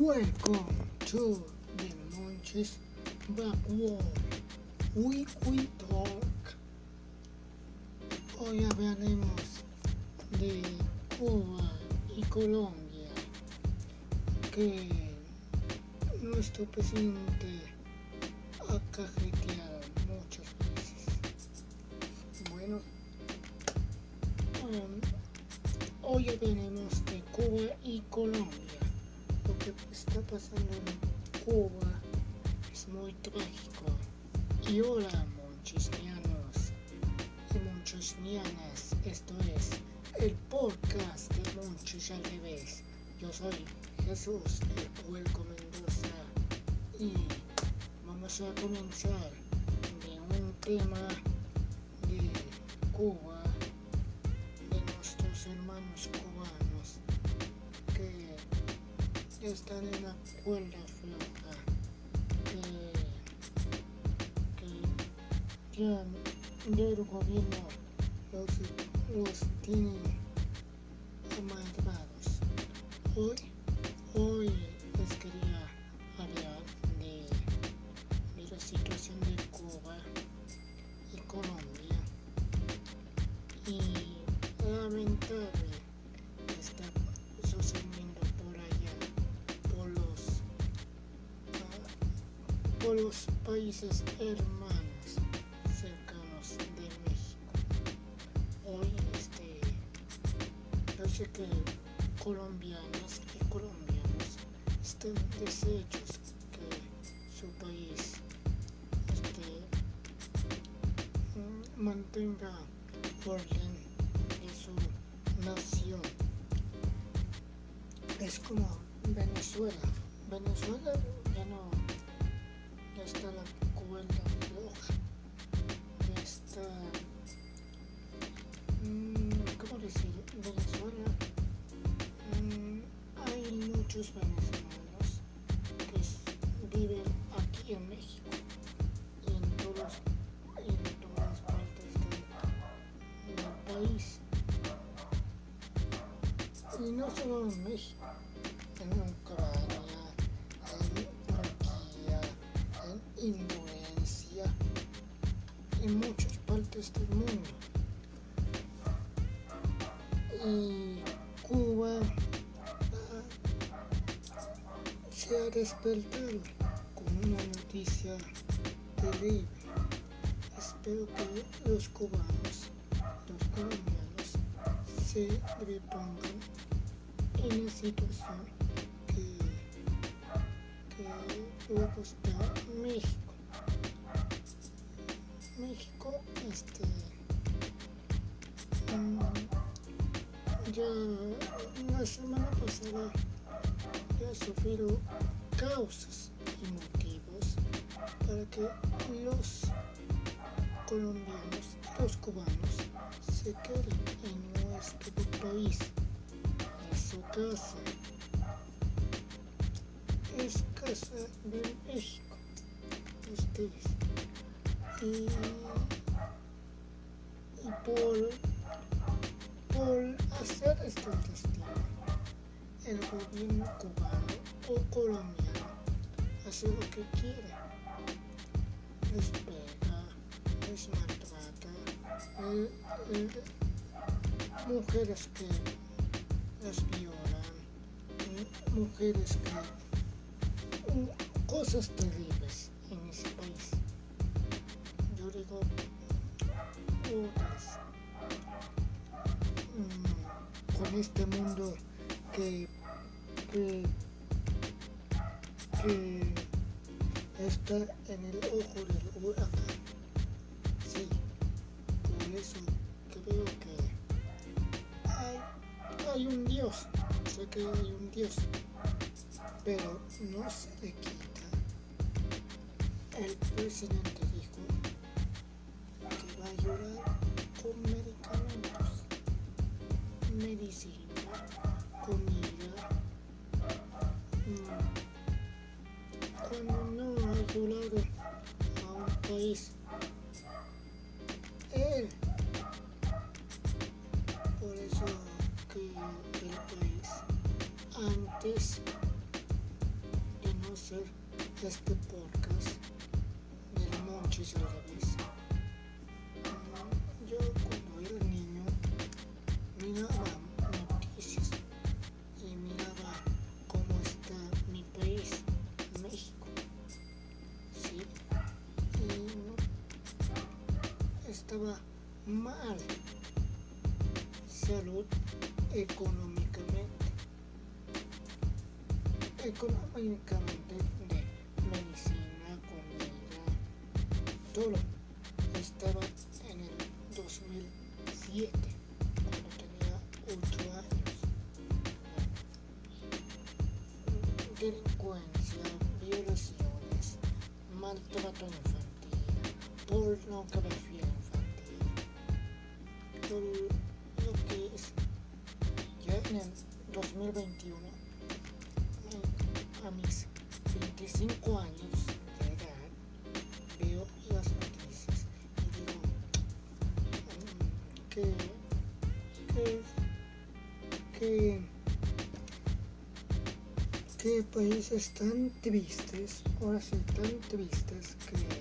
Welcome to the Monches Backward Weekly Talk. Hoy hablaremos de Cuba y Colombia, que nuestro presidente ha cajeteado muchas veces. Bueno, um, hoy hablaremos de Cuba y Colombia. Pasando en Cuba es muy trágico. Y hola, monchisnianos y monchosnianas. Esto es el podcast de Monchis al revés. Yo soy Jesús, el Puerco Mendoza. Y vamos a comenzar están en la cuerda floja, que, que del gobierno los, los tiene amargados. Hoy Venezuela. Venezuela ya no ya está la cuerda floja. Ya está mm, ¿cómo decir? Venezuela mm, hay muchos venezolanos que viven aquí en México y en todos en todas partes de- del país. Y no solo en México, mundo. Y Cuba se ha despertado con una noticia terrible. Espero que los cubanos, los colombianos, se repongan en la situación que, que luego está México. México, este, mm, ya la semana pasada ya sufrido causas y motivos para que los colombianos, los cubanos, se queden en nuestro país, en su casa. Es casa de México, ustedes. Y, por, por hacer destino, el gobierno cubano o colombiano hace lo que quiere. Les pega, les maltrata, mujeres que las violan, eh, mujeres que... mm, cosas terribles. Mm, con este mundo que, que, que está en el ojo del huracán. Sí, por eso creo que hay, hay un Dios, sé que hay un Dios, pero no se le quita. El presidente dijo que va a ayudar con medicamentos, medicina, comida. mm, Cuando no ha a un país, él, por eso que el país antes hacer este salud económicamente. Económicamente que que que países tan tristes ahora sí tan tristes que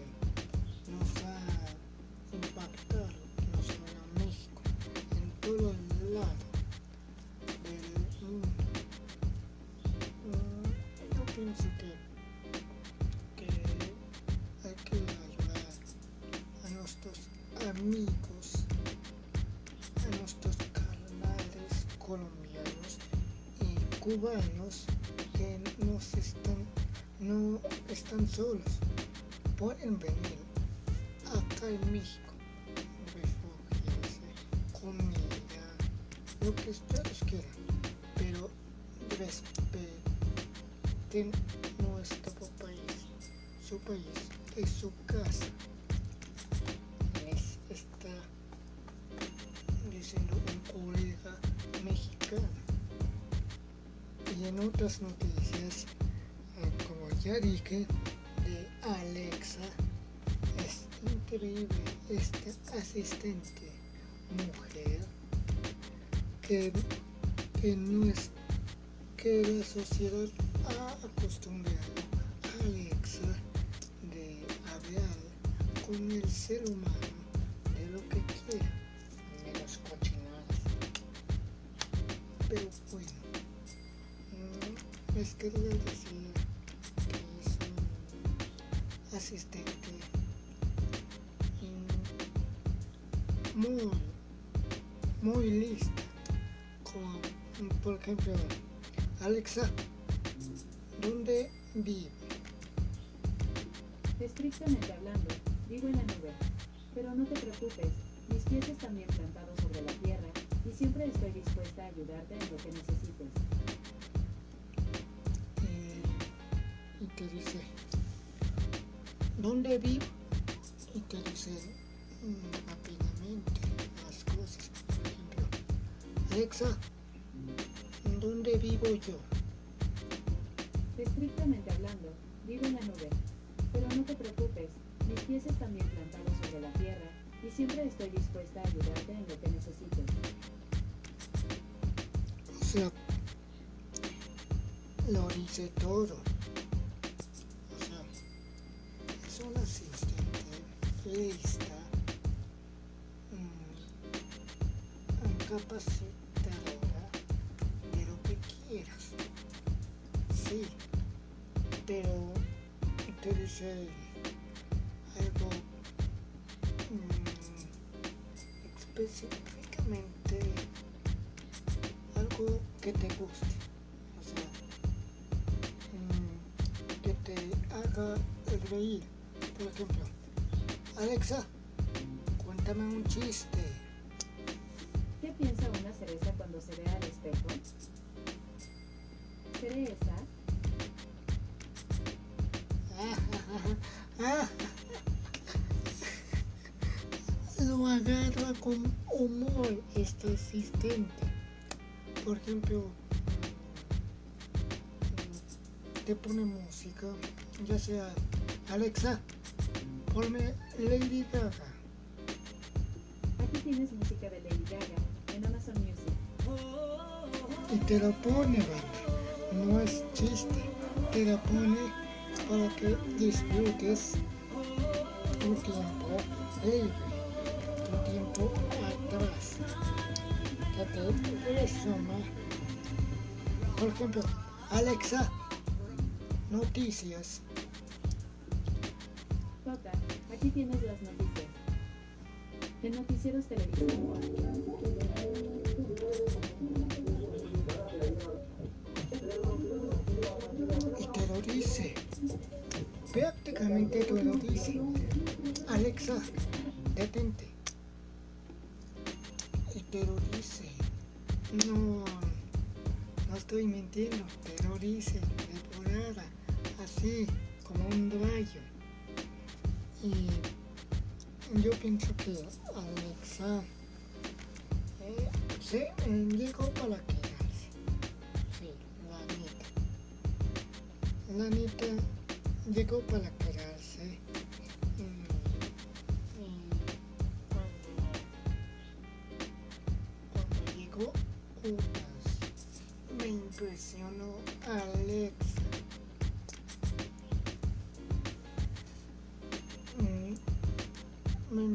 solos. Pueden venir acá en México, refugiarse, comida, lo que ustedes quieran, pero respeten nuestro país. Su país es su casa. Les está diciendo un colega mexicano. Y en otras noticias, eh, como ya dije, Alexa, es increíble esta asistente mujer que, que no es que la sociedad ha acostumbrado a Alexa de hablar con el ser humano de lo que quiera, menos cochinadas. Pero bueno, mm, les quería decir ejemplo, Alexa, ¿dónde vive? Estrictamente hablando, vivo en la nube. Pero no te preocupes, mis pies están bien plantados sobre la tierra y siempre estoy dispuesta a ayudarte en lo que necesites. Eh, y te dice, ¿dónde vivo? Y te dice mm, rápidamente las cosas. Por ejemplo, Alexa, ¿dónde vivo yo? Estrictamente hablando, vivo en la nube. Pero no te preocupes, mis pies están bien plantados sobre la tierra y siempre estoy dispuesta a ayudarte en lo que necesites. O sea, lo dice todo. O sea, es un asistente lista, mm, capacitadora haga reír. Por ejemplo, Alexa, cuéntame un chiste. ¿Qué piensa una cereza cuando se ve al espejo? Cereza, Lo agarra con humor este asistente. Por ejemplo, te pone música, ya sea Alexa, ponme Lady Gaga. aquí tienes música de Lady Gaga en Amazon Music. Y te la pone, banda. No es chiste. Te la pone para que disfrutes tu tiempo libre, tu tiempo atrás. Que te resuma. Por ejemplo, Alexa, noticias. Aquí tienes las noticias. De Noticieros Televisión. y te lo dice. Prácticamente te lo dice. Alexa, detente. Y te lo dice. No, no estoy mintiendo,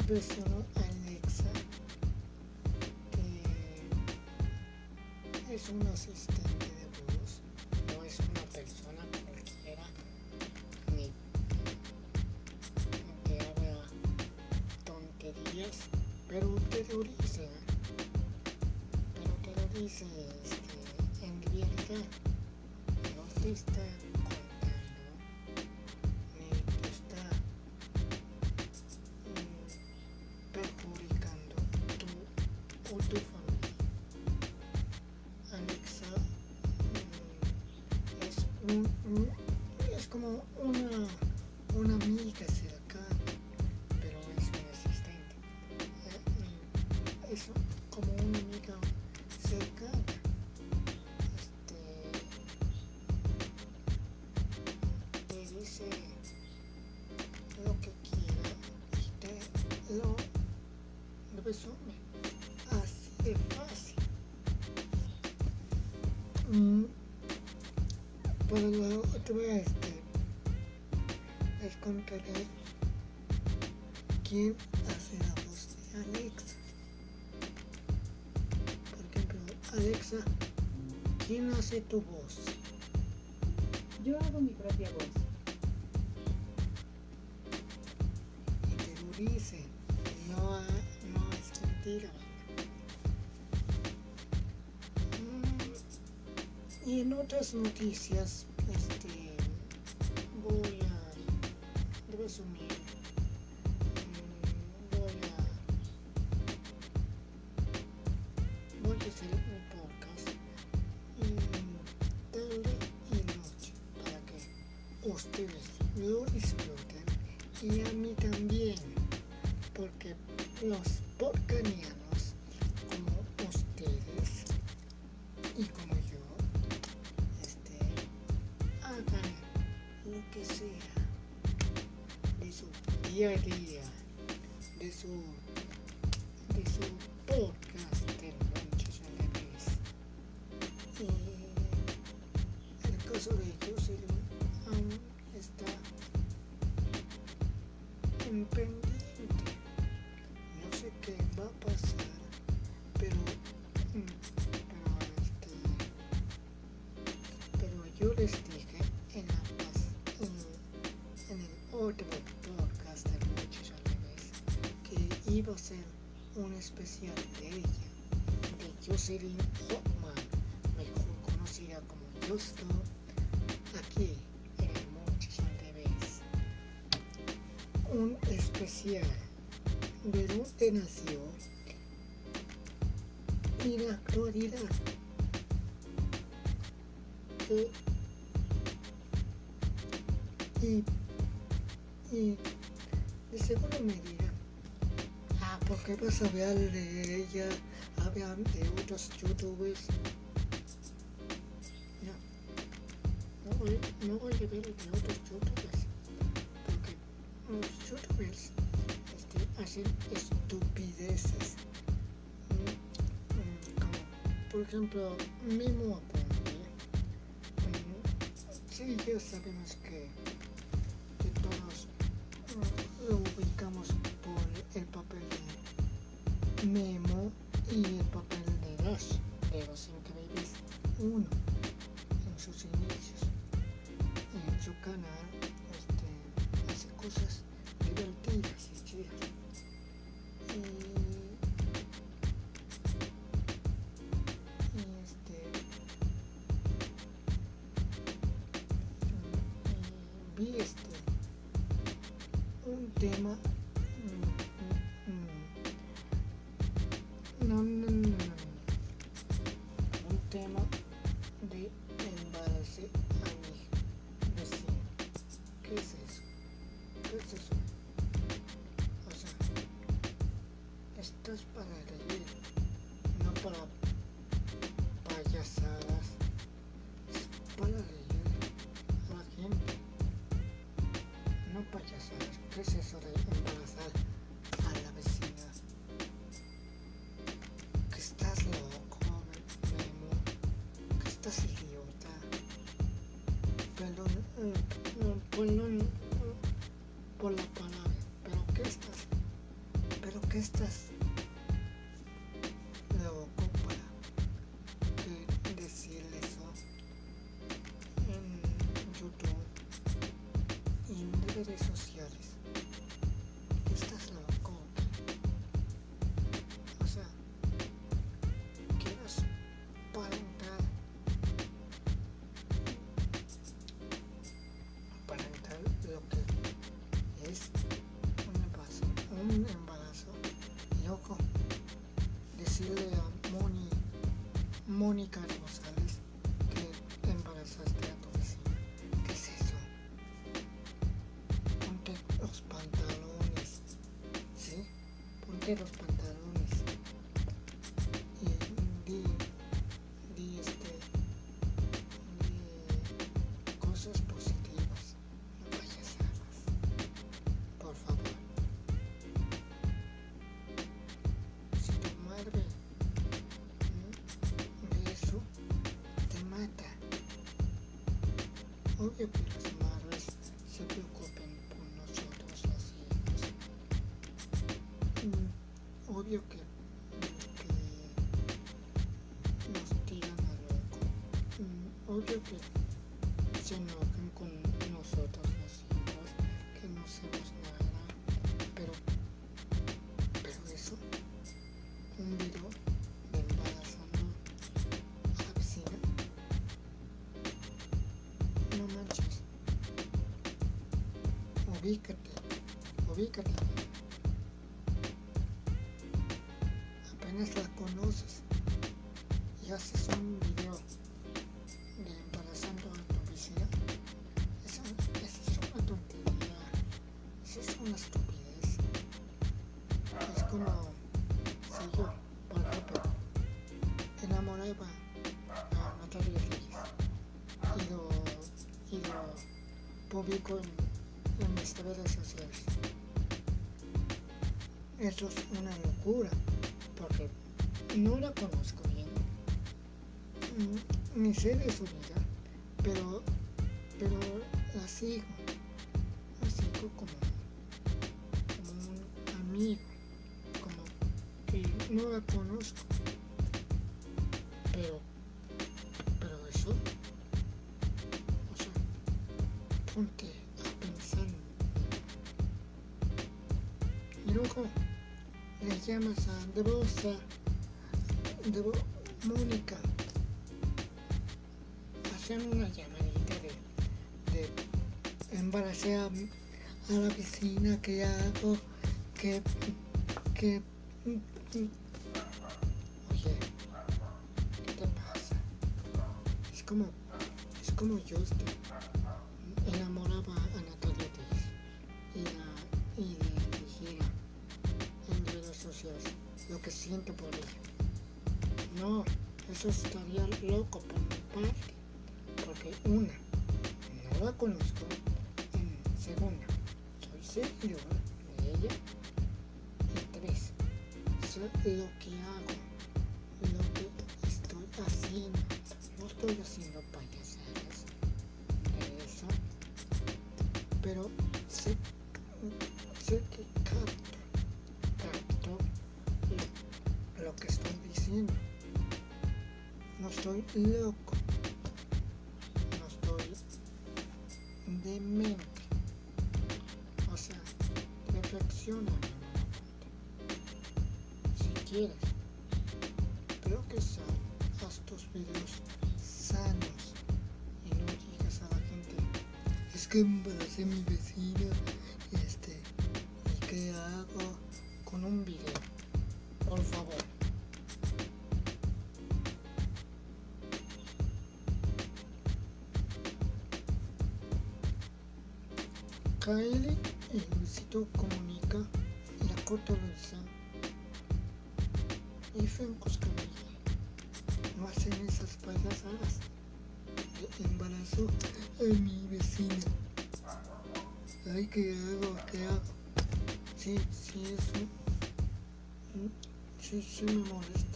Me impresionó Alexa, que es un asistente de voz, no es una persona cualquiera, ni que habla tonterías, pero te lo dice, pero te lo dice este, en realidad, no te está Para la otra, este, les contaré quién hace la voz de Alexa. Por ejemplo, Alexa, ¿quién hace tu voz? Yo hago mi propia voz. Y te lo dice, no, no es mentira. Otras noticias, de su, de su podcast de noches a la vez. Y el caso de Jocelyn aún está en un especial de ella, de Jocelyn Hoffman, mejor conocida como Justo, aquí en el al Revés un especial de dónde nació y la actualidad. ¿Por qué vas a hablar de ella? Hablan de otros youtubers. No, no no voy a hablar de otros youtubers porque los youtubers este, hacen estupideces. Mm, mm, como, por ejemplo, Mimo Aponte. Mm, sí, ya sabemos que lo ubicamos por el papel de Nemo y el papel de Dash de los Increíbles 1 tema de embarazo a mi vecino ¿qué es eso? ¿qué es eso? Redes sociales. Estás loco. o sea, quieres parentar, parentar lo que es un embarazo, un embarazo loco. Decirle a Moni, Mónica Ponte Obvio que se enojan con nosotros los hijos, que no hacemos nada. Pero, pero eso, un video de embarazando a la vecina, no manches. Ubícate, ubícate. En mis redes sociales. Eso es una locura, porque no la conozco bien, mm, ni sé de su vida, pero, pero la sigo, la sigo como, como un amigo, como que no la conozco, le llamas a Debosa, Debo, Mónica, hacen una llamadita de, de embaracé a, a la vecina que hago, que, que, oye, ¿qué te pasa? Es como, es como yo estaría loco por mi parte, porque una, no la conozco, y segunda, soy seguidor de ella, y tres, sé lo que hago, lo que estoy haciendo, no estoy haciendo payasadas eso, pero loco. No estoy demente. O sea, reflexiona. Si quieres. Pero que haz tus videos sanos y no digas a la gente es que embaracé mi vecina Kylie y Luisito Comunica y la Cota Luisa y Franco Escamilla no hacen esas payasadas de embarazo a mi vecina. Ay, ¿qué hago? ¿Qué hago? Sí, sí, eso. mm, Sí, sí me molesta.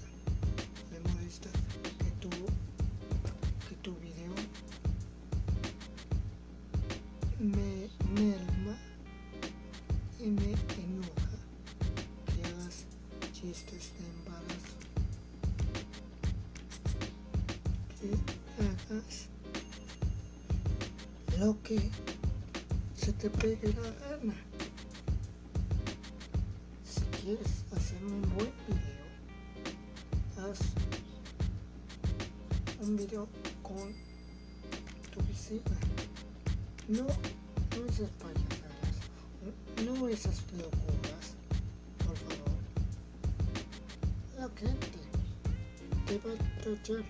Tachar,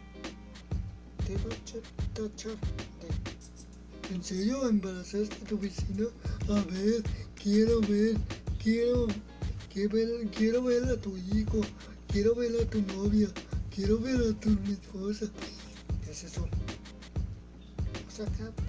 te va a ch- tachar de ¿En serio embarazaste a tu vecina? A ver, quiero ver, quiero, quiero ver, quiero ver a tu hijo, quiero ver a tu novia, quiero ver a tu esposa. ¿Qué es eso? O sea, capta.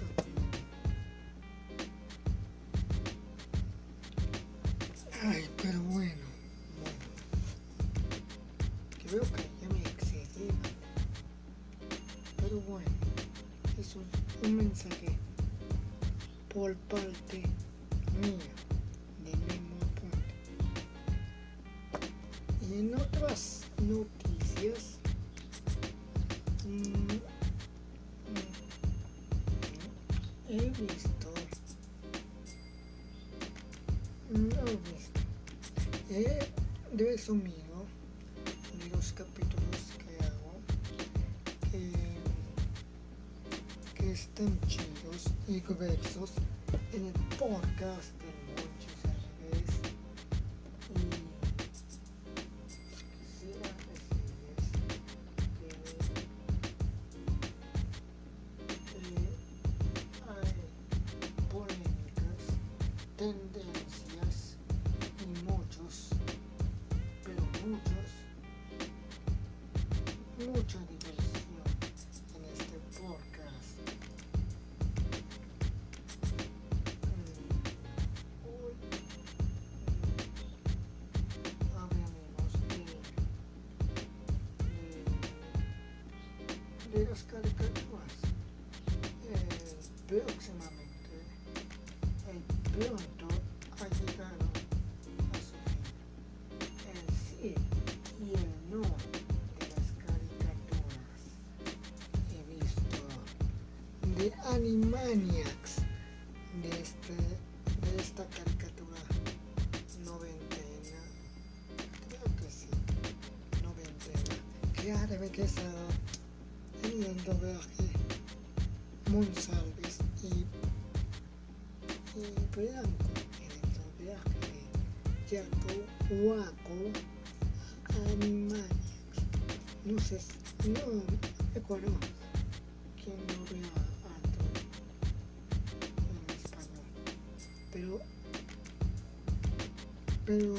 Podcast Animaniacs de este de esta caricatura noventena creo que sí noventena que ha regresado en el doblaje Monsalves y y Blanco en el doblaje de Jaco Waco no sé no recuerdo quien no vea pero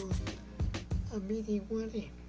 averiguaré de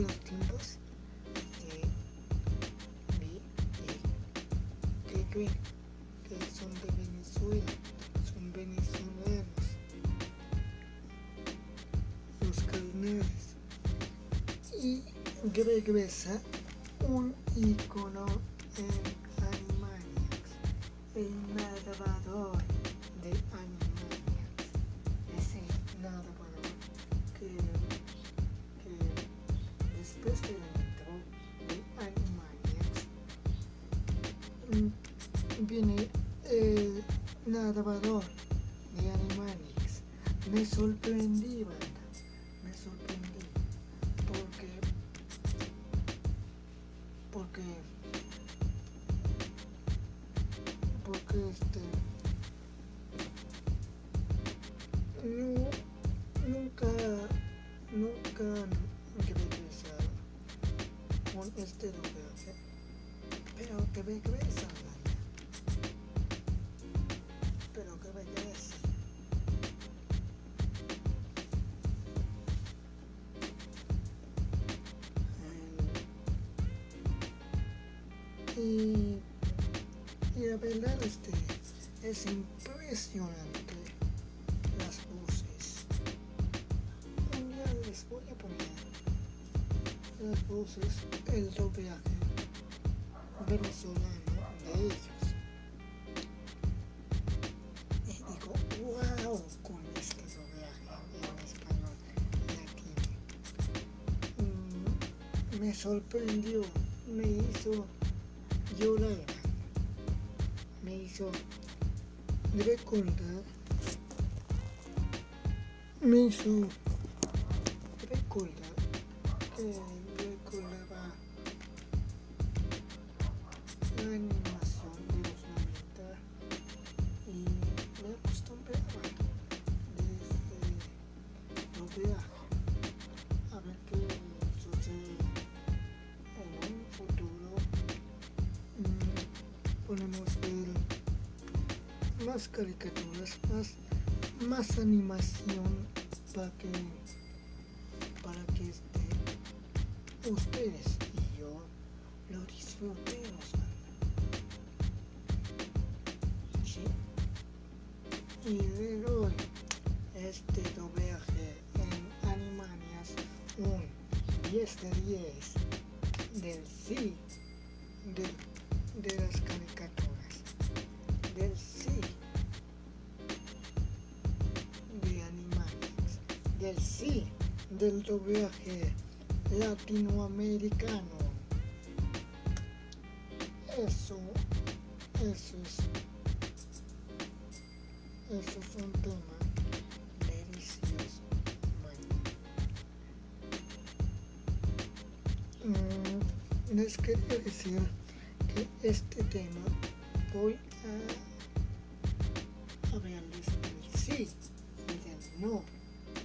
los tiempos de, de que creen que son de Venezuela, son venezolanos, los carnales. Y regresa un icono en Animaniacs, el narrador el narrador de Animaniacs. Me sorprendí, banda, me sorprendí porque porque voces el doblaje venezolano de ellos. Y digo wow con este doblaje en español latino Mm, me sorprendió me hizo llorar me hizo recordar me hizo recordar que 10 de 10 del sí de las caricaturas del sí de Animaniacs del sí del doblaje latinoamericano. Eso eso es eso es un quería decir que este tema voy a hablarles del sí y del no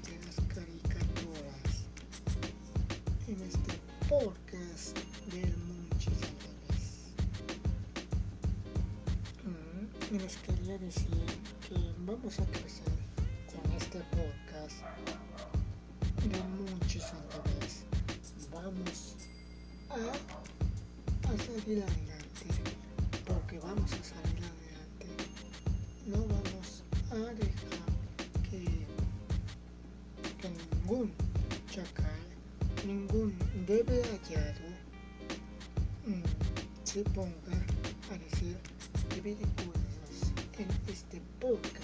de las caricaturas en este podcast del revés. Mm, les quería decir que vamos a adelante porque vamos a salir adelante. No vamos a dejar que, ningún chacal, ningún bebé hallado mm, se ponga a decir ridículos en este podcast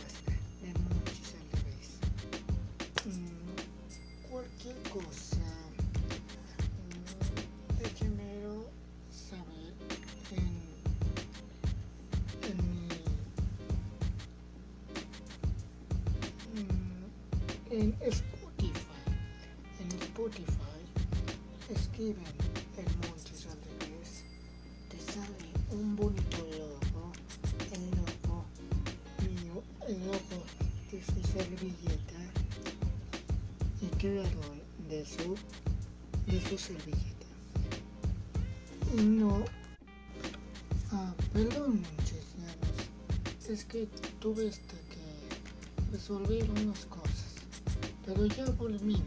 su servilleta. No. Ah, perdón, muchachos. Es que tuve este que resolver unas cosas. Pero ya volvimos.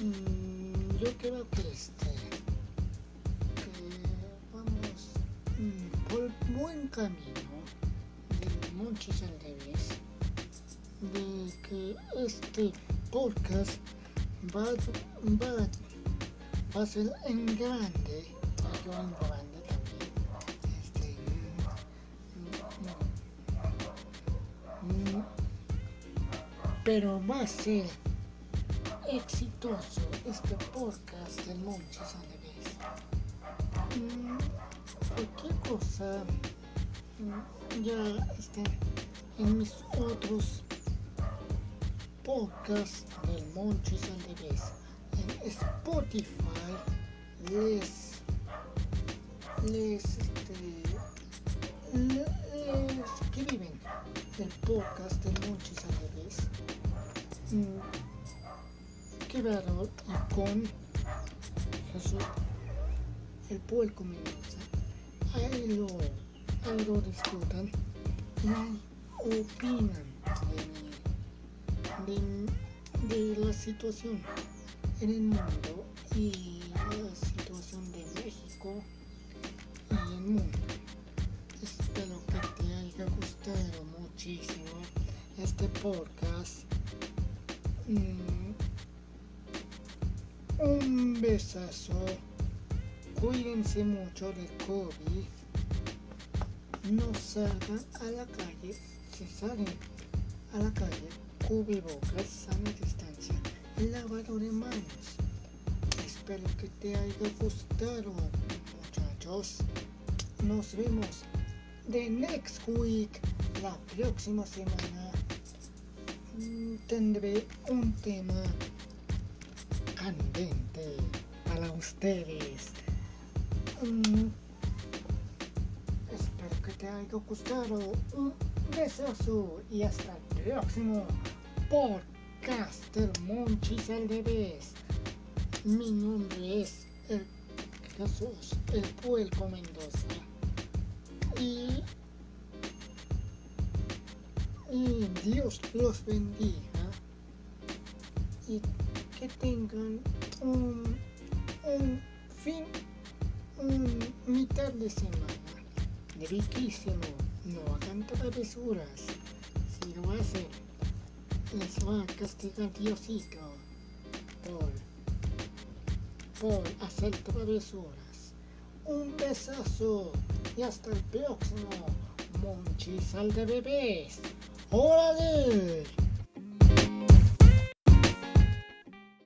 Mm, yo creo que este que vamos mm, por buen camino de al revés de que este podcast va, va, ser en grande yo en grande también este pero va a ser exitoso este podcast del Monchis a la vez. Mm, cualquier cosa mm, ya está en mis otros podcasts del Monchis a la vez. En Spotify les les este le- les escriben el podcast del Monchis a la vez. Y con Jesús, el puerco Mendoza. Ahí lo, ahí lo disfrutan y opinan de, de, de la situación en el mundo y la situación de México y el mundo. Espero que te haya gustado muchísimo este podcast. Mm, un besazo. Cuídense mucho del COVID. No salgan a la calle. Si salen a la calle, cubrebocas, sana distancia, lavado de manos. Espero que te haya gustado, muchachos. Nos vemos the next week, la próxima semana. Mm, Tendré un tema candente para ustedes. Mm, espero que te haya gustado. Un besazo y hasta el próximo podcast del Monchis al revés. Mi nombre es el Jesús, el Puerco Mendoza. Y, y Dios los bendiga. Y que tengan un, un fin, un mitad de semana riquísimo. No hagan travesuras. Si lo hacen, les va a castigar Diosito por, por hacer travesuras. Un besazo y hasta el próximo Monchis al de bebés. ¡Órale!